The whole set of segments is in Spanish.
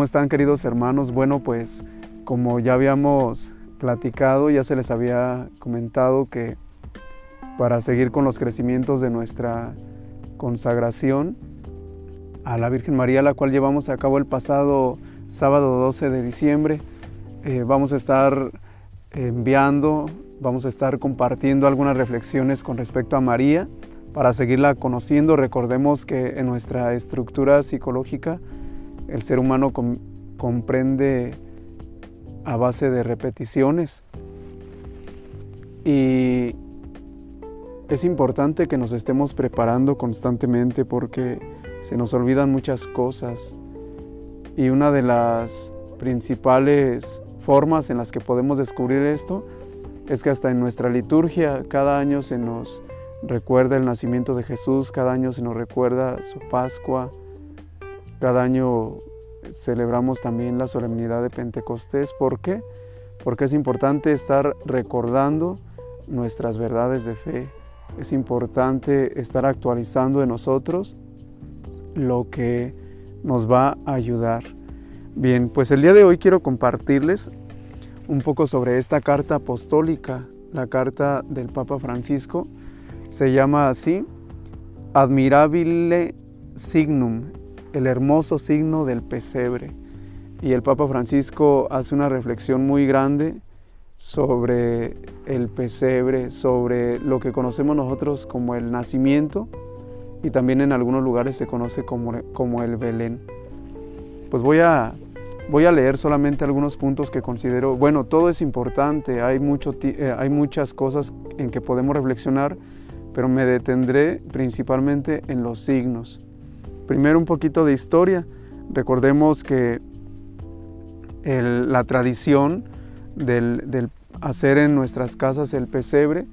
¿Cómo están queridos hermanos? Bueno, pues como ya habíamos platicado, ya se les había comentado que para seguir con los crecimientos de nuestra consagración a la Virgen María, la cual llevamos a cabo el pasado sábado 12 de diciembre, eh, vamos a estar enviando, vamos a estar compartiendo algunas reflexiones con respecto a María para seguirla conociendo. Recordemos que en nuestra estructura psicológica el ser humano comprende a base de repeticiones. Y es importante que nos estemos preparando constantemente porque se nos olvidan muchas cosas. Y una de las principales formas en las que podemos descubrir esto es que hasta en nuestra liturgia cada año se nos recuerda el nacimiento de Jesús, cada año se nos recuerda su Pascua, cada año celebramos también la solemnidad de Pentecostés. ¿Por qué? Porque es importante estar recordando nuestras verdades de fe. Es importante estar actualizando de nosotros lo que nos va a ayudar. Bien, pues el día de hoy quiero compartirles un poco sobre esta carta apostólica, la carta del Papa Francisco. Se llama así, Admirabile Signum, el hermoso signo del pesebre. Y el Papa Francisco hace una reflexión muy grande sobre el pesebre, sobre lo que conocemos nosotros como el nacimiento y también en algunos lugares se conoce como, como el Belén. Pues voy a, voy a leer solamente algunos puntos que considero, bueno, todo es importante, hay, mucho, eh, hay muchas cosas en que podemos reflexionar, pero me detendré principalmente en los signos. Primero un poquito de historia. Recordemos que la tradición del, hacer en nuestras casas el pesebre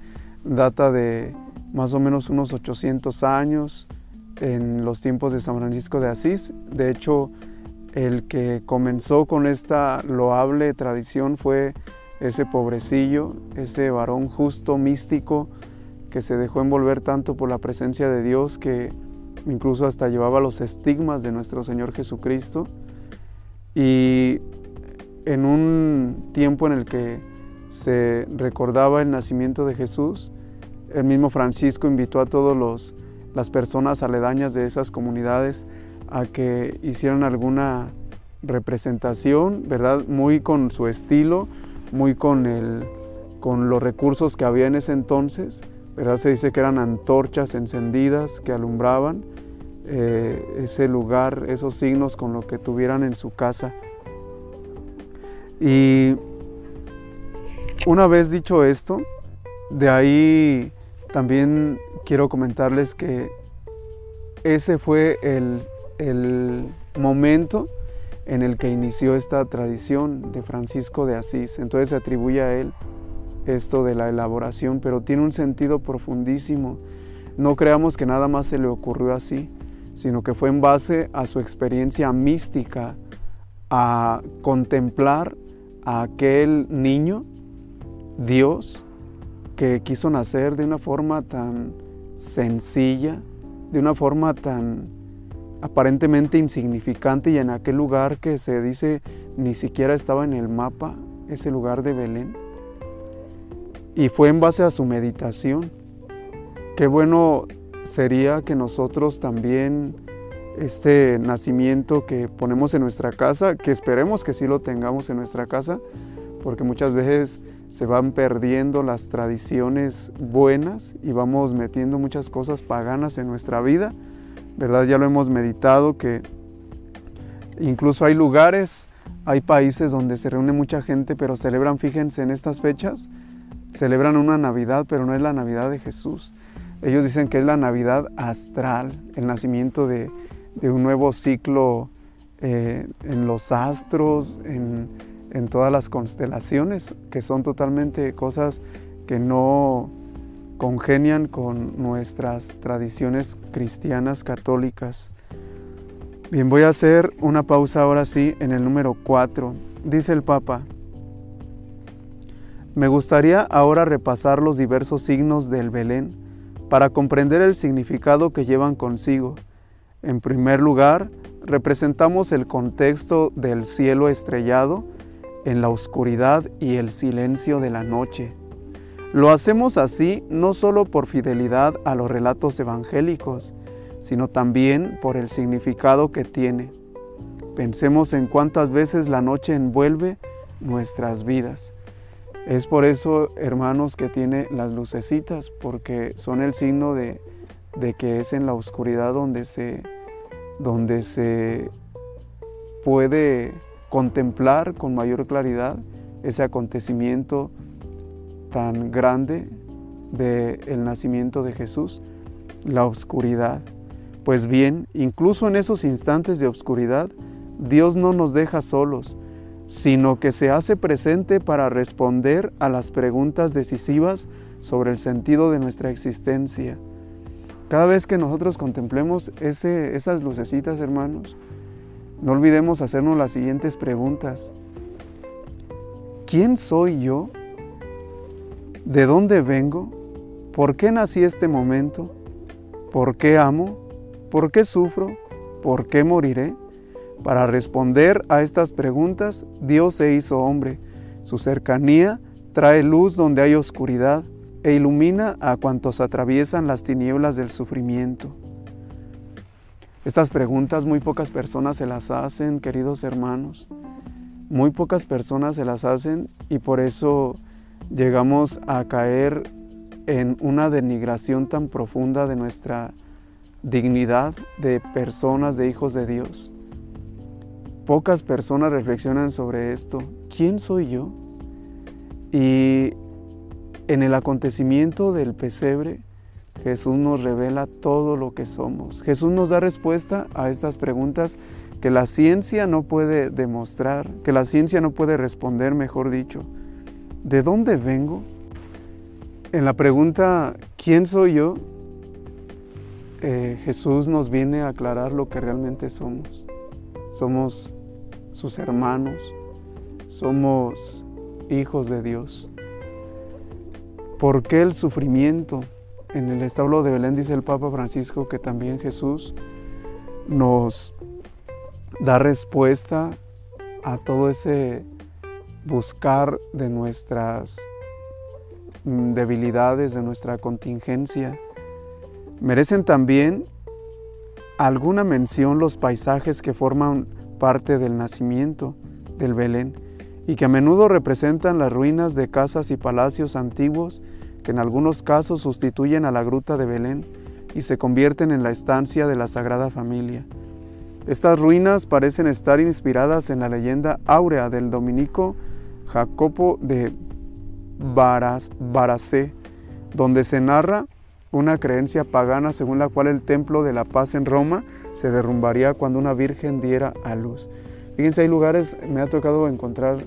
data de más o menos unos 800 años en los tiempos de San Francisco de Asís. De hecho, el que comenzó con esta loable tradición fue ese pobrecillo, ese varón justo, místico, que se dejó envolver tanto por la presencia de Dios que incluso hasta llevaba los estigmas de nuestro Señor Jesucristo. Y en un tiempo en el que se recordaba el nacimiento de Jesús, el mismo Francisco invitó a todas las personas aledañas de esas comunidades a que hicieran alguna representación, ¿verdad? Muy con su estilo, muy con, el, con los recursos que había en ese entonces, ¿verdad? Se dice que eran antorchas encendidas que alumbraban eh, ese lugar, esos signos con lo que tuvieran en su casa. Y una vez dicho esto, de ahí también quiero comentarles que ese fue el, el momento en el que inició esta tradición de Francisco de Asís. Entonces se atribuye a él esto de la elaboración, pero tiene un sentido profundísimo. No creamos que nada más se le ocurrió así, sino que fue en base a su experiencia mística, a contemplar a aquel niño, Dios, que quiso nacer de una forma tan sencilla, de una forma tan aparentemente insignificante y en aquel lugar que se dice ni siquiera estaba en el mapa, ese lugar de Belén. Y fue en base a su meditación. Qué bueno sería que nosotros también este nacimiento que ponemos en nuestra casa, que esperemos que sí lo tengamos en nuestra casa, porque muchas veces se van perdiendo las tradiciones buenas y vamos metiendo muchas cosas paganas en nuestra vida, ¿verdad? Ya lo hemos meditado que incluso hay lugares, hay países donde se reúne mucha gente, pero celebran, fíjense en estas fechas, celebran una Navidad, pero no es la Navidad de Jesús. Ellos dicen que es la Navidad astral, el nacimiento de, un nuevo ciclo eh, en los astros, en, en todas las constelaciones, que son totalmente cosas que no congenian con nuestras tradiciones cristianas católicas. Bien, voy a hacer una pausa ahora sí en el número 4. Dice el Papa, me gustaría ahora repasar los diversos signos del Belén para comprender el significado que llevan consigo. En primer lugar, representamos el contexto del cielo estrellado en la oscuridad y el silencio de la noche. Lo hacemos así no solo por fidelidad a los relatos evangélicos, sino también por el significado que tiene. Pensemos en cuántas veces la noche envuelve nuestras vidas. Es por eso, hermanos, que tiene las lucecitas, porque son el signo de, de que es en la oscuridad donde se, donde se puede contemplar con mayor claridad ese acontecimiento tan grande del nacimiento de Jesús, la oscuridad. Pues bien, incluso en esos instantes de oscuridad, Dios no nos deja solos, sino que se hace presente para responder a las preguntas decisivas sobre el sentido de nuestra existencia. Cada vez que nosotros contemplemos ese, esas lucecitas, hermanos, no olvidemos hacernos las siguientes preguntas. ¿Quién soy yo? ¿De dónde vengo? ¿Por qué nací este momento? ¿Por qué amo? ¿Por qué sufro? ¿Por qué moriré? Para responder a estas preguntas, Dios se hizo hombre. Su cercanía trae luz donde hay oscuridad e ilumina a cuantos atraviesan las tinieblas del sufrimiento. Estas preguntas muy pocas personas se las hacen, queridos hermanos. Muy pocas personas se las hacen y por eso llegamos a caer en una denigración tan profunda de nuestra dignidad de personas, de hijos de Dios. Pocas personas reflexionan sobre esto. ¿Quién soy yo? Y en el acontecimiento del pesebre, Jesús nos revela todo lo que somos. Jesús nos da respuesta a estas preguntas que la ciencia no puede demostrar, que la ciencia no puede responder, mejor dicho. ¿De dónde vengo? En la pregunta, ¿quién soy yo? Eh, Jesús nos viene a aclarar lo que realmente somos. Somos sus hermanos, somos hijos de Dios. ¿Por qué el sufrimiento? En el establo de Belén dice el Papa Francisco que también Jesús nos da respuesta a todo ese buscar de nuestras mm, debilidades, de nuestra contingencia. Merecen también alguna mención los paisajes que forman parte del nacimiento del Belén y que a menudo representan las ruinas de casas y palacios antiguos que en algunos casos sustituyen a la gruta de Belén y se convierten en la estancia de la Sagrada Familia. Estas ruinas parecen estar inspiradas en la leyenda áurea del dominico Jacopo de Baracé, donde se narra una creencia pagana según la cual el templo de la paz en Roma se derrumbaría cuando una virgen diera a luz. Fíjense, hay lugares, me ha tocado encontrar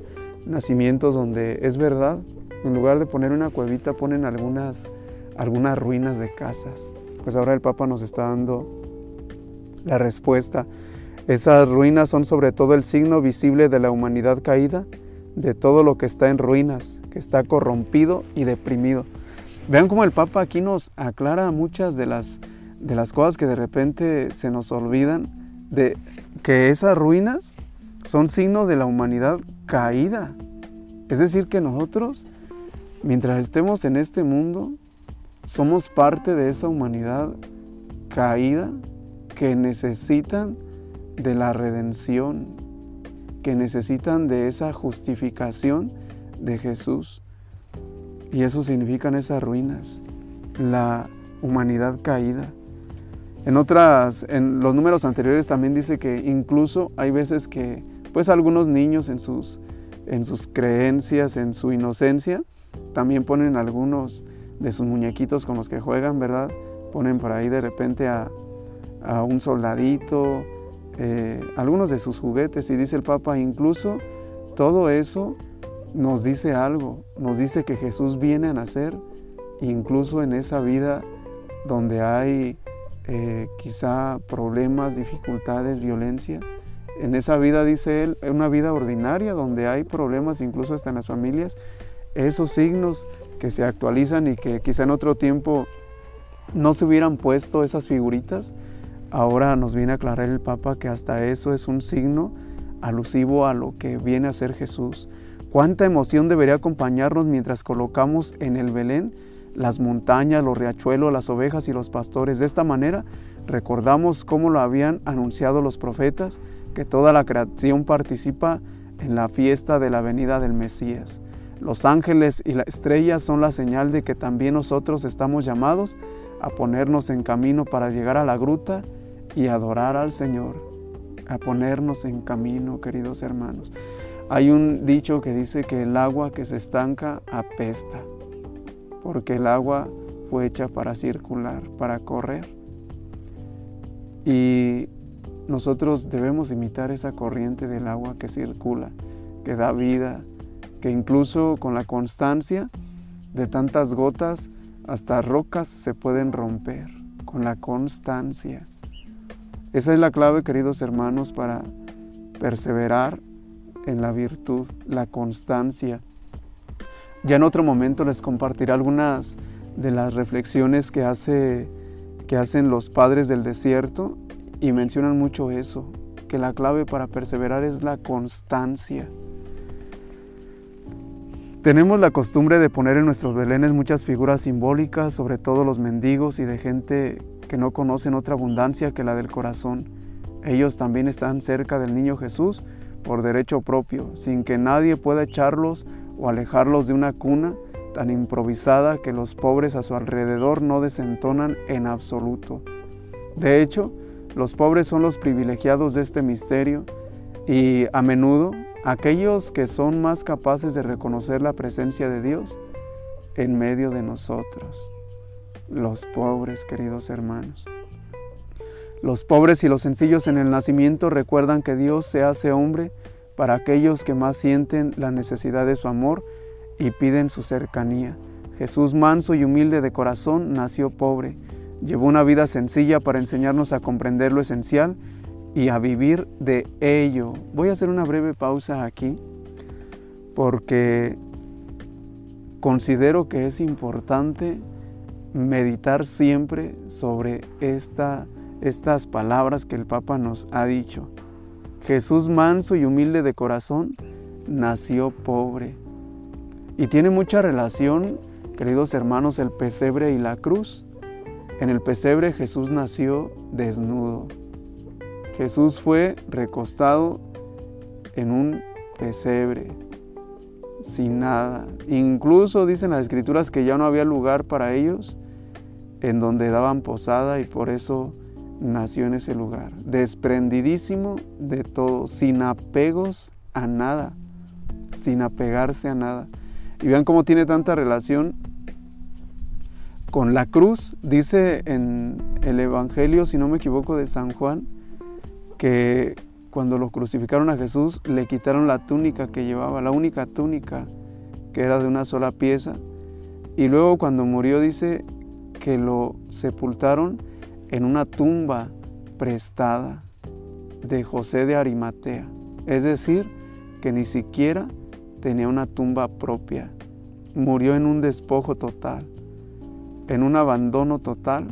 nacimientos donde es verdad, en lugar de poner una cuevita ponen algunas, algunas ruinas de casas. Pues ahora el Papa nos está dando la respuesta. Esas ruinas son sobre todo el signo visible de la humanidad caída, de todo lo que está en ruinas, que está corrompido y deprimido. Vean cómo el Papa aquí nos aclara muchas de las, de las cosas que de repente se nos olvidan, de que esas ruinas son signo de la humanidad caída. Es decir, que nosotros, mientras estemos en este mundo, somos parte de esa humanidad caída que necesitan de la redención, que necesitan de esa justificación de Jesús. Y eso significan esas ruinas, la humanidad caída. En otras, en los números anteriores también dice que incluso hay veces que, pues algunos niños en sus, en sus creencias, en su inocencia, también ponen algunos de sus muñequitos con los que juegan, ¿verdad? Ponen por ahí de repente a, a un soldadito, eh, algunos de sus juguetes y dice el Papa, incluso todo eso nos dice algo, nos dice que Jesús viene a nacer, incluso en esa vida donde hay eh, quizá problemas, dificultades, violencia. En esa vida, dice él, una vida ordinaria donde hay problemas incluso hasta en las familias, esos signos que se actualizan y que quizá en otro tiempo no se hubieran puesto esas figuritas, ahora nos viene a aclarar el Papa que hasta eso es un signo alusivo a lo que viene a ser Jesús. Cuánta emoción debería acompañarnos mientras colocamos en el Belén las montañas, los riachuelos, las ovejas y los pastores. De esta manera recordamos cómo lo habían anunciado los profetas, que toda la creación participa en la fiesta de la venida del Mesías. Los ángeles y la estrella son la señal de que también nosotros estamos llamados a ponernos en camino para llegar a la gruta y adorar al Señor, a ponernos en camino, queridos hermanos. Hay un dicho que dice que el agua que se estanca apesta, porque el agua fue hecha para circular, para correr. Y nosotros debemos imitar esa corriente del agua que circula, que da vida, que incluso con la constancia de tantas gotas, hasta rocas se pueden romper, con la constancia. Esa es la clave, queridos hermanos, para perseverar en la virtud, la constancia. Ya en otro momento les compartiré algunas de las reflexiones que, hace, que hacen los padres del desierto y mencionan mucho eso, que la clave para perseverar es la constancia. Tenemos la costumbre de poner en nuestros belenes muchas figuras simbólicas, sobre todo los mendigos y de gente que no conocen otra abundancia que la del corazón. Ellos también están cerca del niño Jesús por derecho propio, sin que nadie pueda echarlos o alejarlos de una cuna tan improvisada que los pobres a su alrededor no desentonan en absoluto. De hecho, los pobres son los privilegiados de este misterio y a menudo aquellos que son más capaces de reconocer la presencia de Dios en medio de nosotros, los pobres queridos hermanos. Los pobres y los sencillos en el nacimiento recuerdan que Dios se hace hombre para aquellos que más sienten la necesidad de su amor y piden su cercanía. Jesús manso y humilde de corazón nació pobre, llevó una vida sencilla para enseñarnos a comprender lo esencial y a vivir de ello. Voy a hacer una breve pausa aquí porque considero que es importante meditar siempre sobre esta estas palabras que el Papa nos ha dicho. Jesús manso y humilde de corazón nació pobre. Y tiene mucha relación, queridos hermanos, el pesebre y la cruz. En el pesebre Jesús nació desnudo. Jesús fue recostado en un pesebre, sin nada. Incluso dicen las escrituras que ya no había lugar para ellos en donde daban posada y por eso nació en ese lugar, desprendidísimo de todo, sin apegos a nada, sin apegarse a nada. Y vean cómo tiene tanta relación con la cruz. Dice en el Evangelio, si no me equivoco, de San Juan, que cuando lo crucificaron a Jesús le quitaron la túnica que llevaba, la única túnica que era de una sola pieza. Y luego cuando murió dice que lo sepultaron en una tumba prestada de José de Arimatea. Es decir, que ni siquiera tenía una tumba propia. Murió en un despojo total, en un abandono total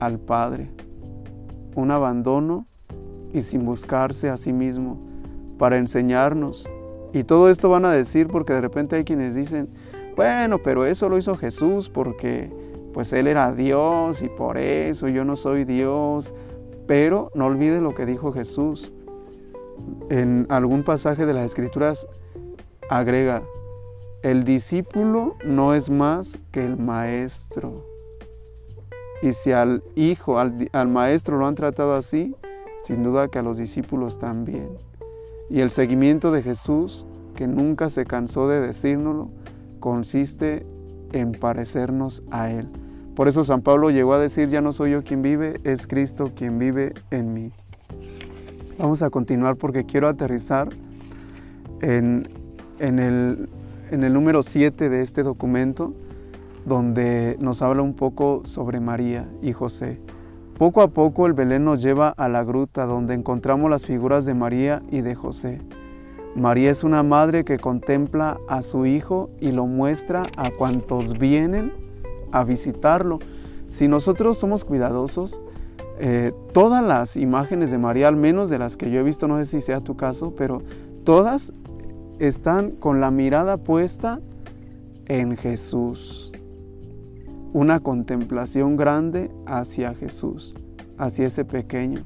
al Padre. Un abandono y sin buscarse a sí mismo para enseñarnos. Y todo esto van a decir porque de repente hay quienes dicen, bueno, pero eso lo hizo Jesús porque pues Él era Dios y por eso yo no soy Dios. Pero no olvide lo que dijo Jesús. En algún pasaje de las Escrituras agrega, el discípulo no es más que el maestro. Y si al hijo, al, al, maestro lo han tratado así, sin duda que a los discípulos también. Y el seguimiento de Jesús, que nunca se cansó de decírnoslo, consiste en parecernos a Él. Por eso San Pablo llegó a decir, ya no soy yo quien vive, es Cristo quien vive en mí. Vamos a continuar porque quiero aterrizar en, el, en el número 7 de este documento, donde nos habla un poco sobre María y José. Poco a poco el Belén nos lleva a la gruta donde encontramos las figuras de María y de José. María es una madre que contempla a su hijo y lo muestra a cuantos vienen a visitarlo. Si nosotros somos cuidadosos, eh, todas las imágenes de María, al menos de las que yo he visto, no sé si sea tu caso, pero todas están con la mirada puesta en Jesús. Una contemplación grande hacia Jesús, hacia ese pequeño.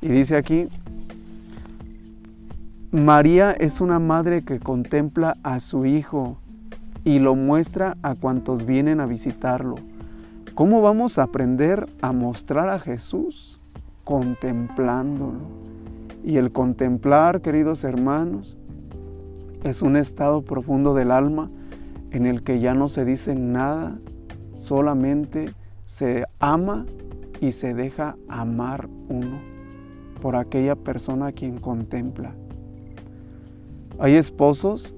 Y dice aquí, María es una madre que contempla a su hijo y lo muestra a cuantos vienen a visitarlo. ¿Cómo vamos a aprender a mostrar a Jesús? Contemplándolo. Y el contemplar, queridos hermanos, es un estado profundo del alma en el que ya no se dice nada, solamente se ama y se deja amar uno por aquella persona a quien contempla. Hay esposos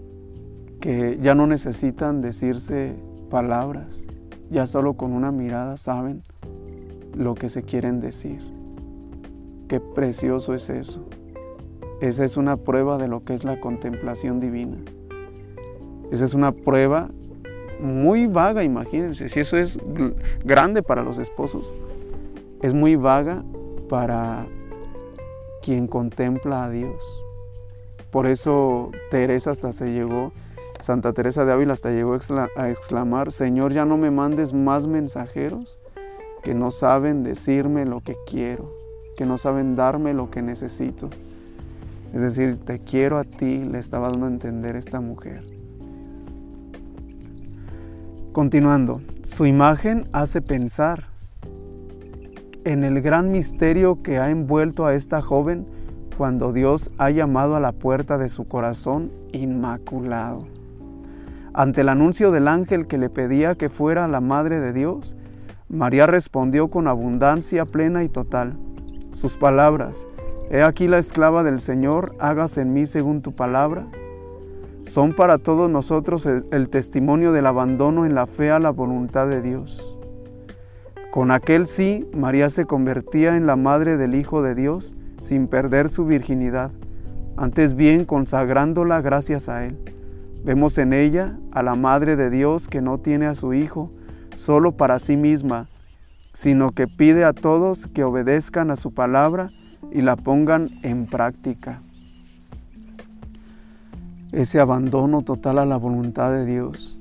que ya no necesitan decirse palabras, ya solo con una mirada saben lo que se quieren decir. Qué precioso es eso. Esa es una prueba de lo que es la contemplación divina. Esa es una prueba muy vaga, imagínense, si eso es grande para los esposos, es muy vaga para quien contempla a Dios. Por eso Teresa hasta se llegó, Santa Teresa de Ávila hasta llegó a exclamar, Señor, ya no me mandes más mensajeros que no saben decirme lo que quiero, que no saben darme lo que necesito. Es decir, te quiero a ti, le estaba dando a entender esta mujer. Continuando, su imagen hace pensar en el gran misterio que ha envuelto a esta joven cuando Dios ha llamado a la puerta de su corazón inmaculado. Ante el anuncio del ángel que le pedía que fuera la Madre de Dios, María respondió con abundancia plena y total. Sus palabras, He aquí la esclava del Señor, hágase en mí según tu palabra, son para todos nosotros el, testimonio del abandono en la fe a la voluntad de Dios. Con aquel sí, María se convertía en la madre del Hijo de Dios, sin perder su virginidad, antes bien consagrándola gracias a Él. Vemos en ella a la Madre de Dios que no tiene a su Hijo solo para sí misma, sino que pide a todos que obedezcan a su palabra y la pongan en práctica. Ese abandono total a la voluntad de Dios,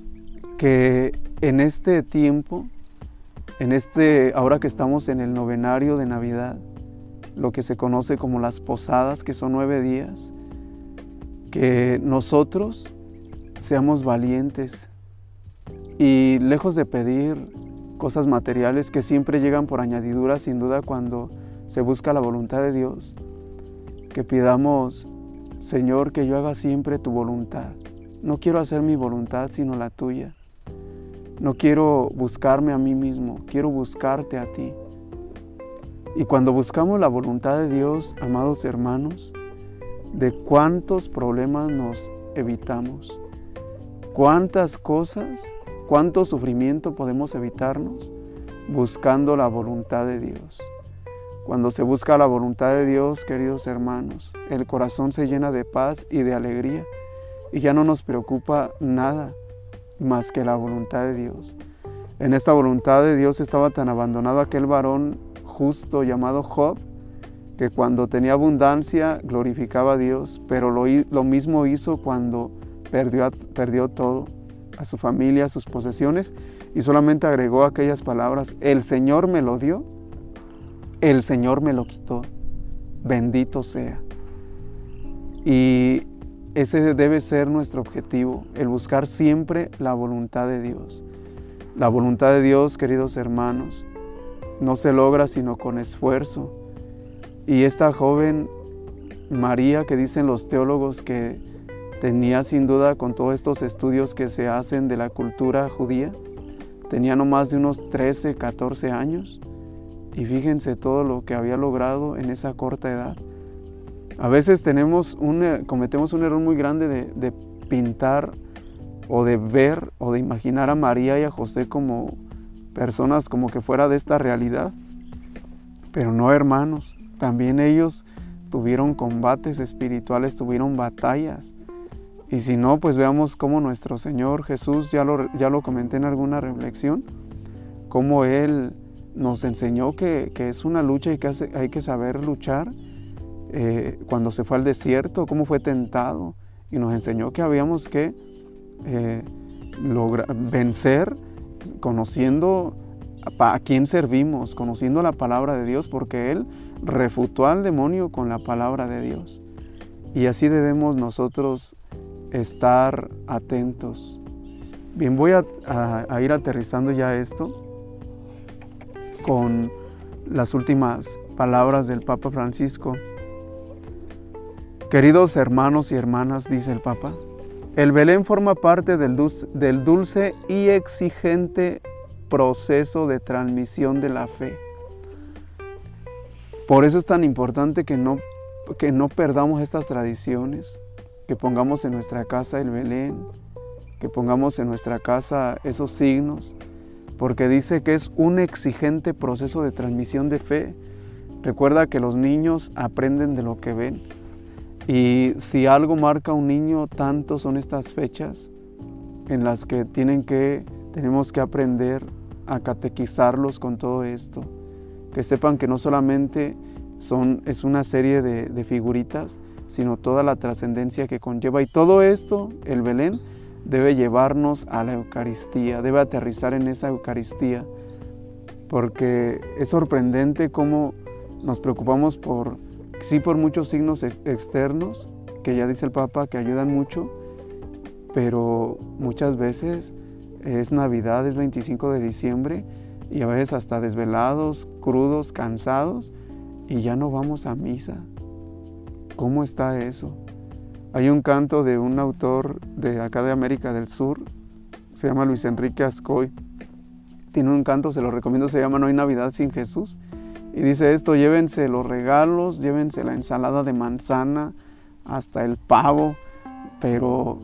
que en este tiempo, en este, ahora que estamos en el novenario de Navidad, lo que se conoce como las posadas, que son nueve días, que nosotros seamos valientes y lejos de pedir cosas materiales que siempre llegan por añadidura, sin duda cuando se busca la voluntad de Dios, que pidamos, Señor, que yo haga siempre tu voluntad. No quiero hacer mi voluntad, sino la tuya. No quiero buscarme a mí mismo, quiero buscarte a ti. Y cuando buscamos la voluntad de Dios, amados hermanos, de cuántos problemas nos evitamos, cuántas cosas, cuánto sufrimiento podemos evitarnos buscando la voluntad de Dios. Cuando se busca la voluntad de Dios, queridos hermanos, el corazón se llena de paz y de alegría y ya no nos preocupa nada más que la voluntad de Dios. En esta voluntad de Dios estaba tan abandonado aquel varón justo llamado Job, que cuando tenía abundancia glorificaba a Dios, pero lo, mismo hizo cuando perdió, perdió todo, a su familia, a sus posesiones, y solamente agregó aquellas palabras, el Señor me lo dio, el Señor me lo quitó, bendito sea. Y ese debe ser nuestro objetivo, el buscar siempre la voluntad de Dios. La voluntad de Dios, queridos hermanos, no se logra sino con esfuerzo. Y esta joven María, que dicen los teólogos que tenía sin duda con todos estos estudios que se hacen de la cultura judía, tenía no más de unos 13, 14 años. Y fíjense todo lo que había logrado en esa corta edad. A veces tenemos un, eh, cometemos un error muy grande de, de pintar o de ver o de imaginar a María y a José como personas como que fuera de esta realidad. Pero no, hermanos, también ellos tuvieron combates espirituales, tuvieron batallas. Y si no, pues veamos cómo nuestro Señor Jesús, ya lo, ya lo comenté en alguna reflexión, cómo Él nos enseñó que, es una lucha y que hay que saber luchar. Eh, cuando se fue al desierto, cómo fue tentado, y nos enseñó que habíamos que eh, vencer conociendo a, quién servimos, conociendo la palabra de Dios, porque Él refutó al demonio con la palabra de Dios. Y así debemos nosotros estar atentos. Bien, voy a ir aterrizando ya esto con las últimas palabras del Papa Francisco. Queridos hermanos y hermanas, dice el Papa, el Belén forma parte del dulce, y exigente proceso de transmisión de la fe. Por eso es tan importante que no, que no perdamos estas tradiciones, que pongamos en nuestra casa el Belén, que pongamos en nuestra casa esos signos, porque dice que es un exigente proceso de transmisión de fe. Recuerda que los niños aprenden de lo que ven. Y si algo marca a un niño tanto son estas fechas en las que tienen que tenemos que aprender a catequizarlos con todo esto. Que sepan que no solamente son, es una serie de, de figuritas, sino toda la trascendencia que conlleva. Y todo esto, el Belén, debe llevarnos a la Eucaristía, debe aterrizar en esa Eucaristía, porque es sorprendente cómo nos preocupamos por, sí, por muchos signos externos, que ya dice el Papa que ayudan mucho, pero muchas veces es Navidad, es 25 de diciembre, y a veces hasta desvelados, crudos, cansados, y ya no vamos a misa. ¿Cómo está eso? Hay un canto de un autor de acá de América del Sur, se llama Luis Enrique Ascoy. Tiene un canto, se lo recomiendo, se llama No hay Navidad sin Jesús. Y dice esto, llévense los regalos, llévense la ensalada de manzana, hasta el pavo, pero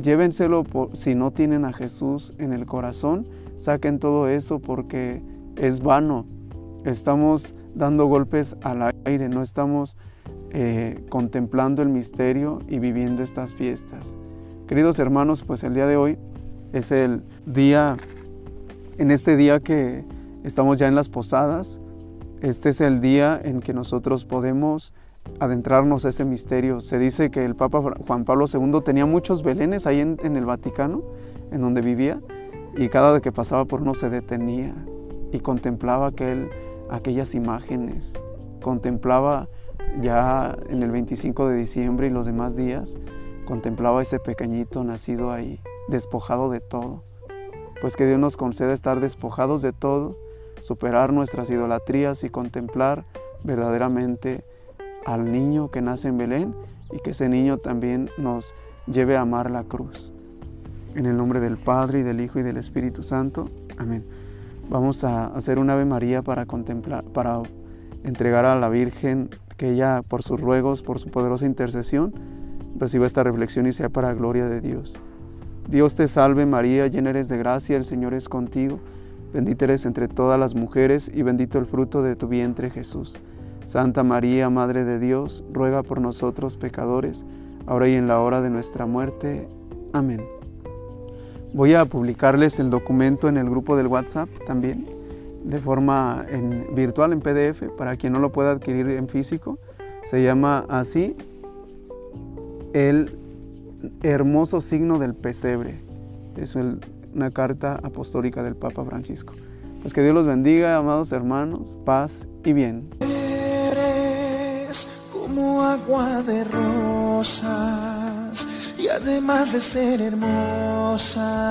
llévenselo si no tienen a Jesús en el corazón, saquen todo eso porque es vano. Estamos dando golpes al aire, no estamos eh, contemplando el misterio y viviendo estas fiestas. Queridos hermanos, pues el día de hoy es el día, en este día que estamos ya en las posadas, este es el día en que nosotros podemos adentrarnos a ese misterio. Se dice que el Papa Juan Pablo II tenía muchos belenes ahí en, el Vaticano, en donde vivía, y cada vez que pasaba por uno se detenía y contemplaba aquel, aquellas imágenes, contemplaba ya en el 25 de diciembre y los demás días, contemplaba a ese pequeñito nacido ahí, despojado de todo. Pues que Dios nos conceda estar despojados de todo, superar nuestras idolatrías y contemplar verdaderamente al niño que nace en Belén y que ese niño también nos lleve a amar la cruz. En el nombre del Padre y del Hijo y del Espíritu Santo. Amén. Vamos a hacer un Ave María para contemplar, para entregar a la Virgen que ella, por sus ruegos, por su poderosa intercesión, reciba esta reflexión y sea para gloria de Dios. Dios te salve María, llena eres de gracia, el Señor es contigo, bendita eres entre todas las mujeres y bendito el fruto de tu vientre Jesús. Santa María, Madre de Dios, ruega por nosotros pecadores, ahora y en la hora de nuestra muerte. Amén. Voy a publicarles el documento en el grupo del WhatsApp también de forma en, virtual, en PDF, para quien no lo pueda adquirir en físico. Se llama así el hermoso signo del pesebre. Es una carta apostólica del Papa Francisco. Pues que Dios los bendiga, amados hermanos, paz y bien. Eres como agua de rosas y además de ser hermosa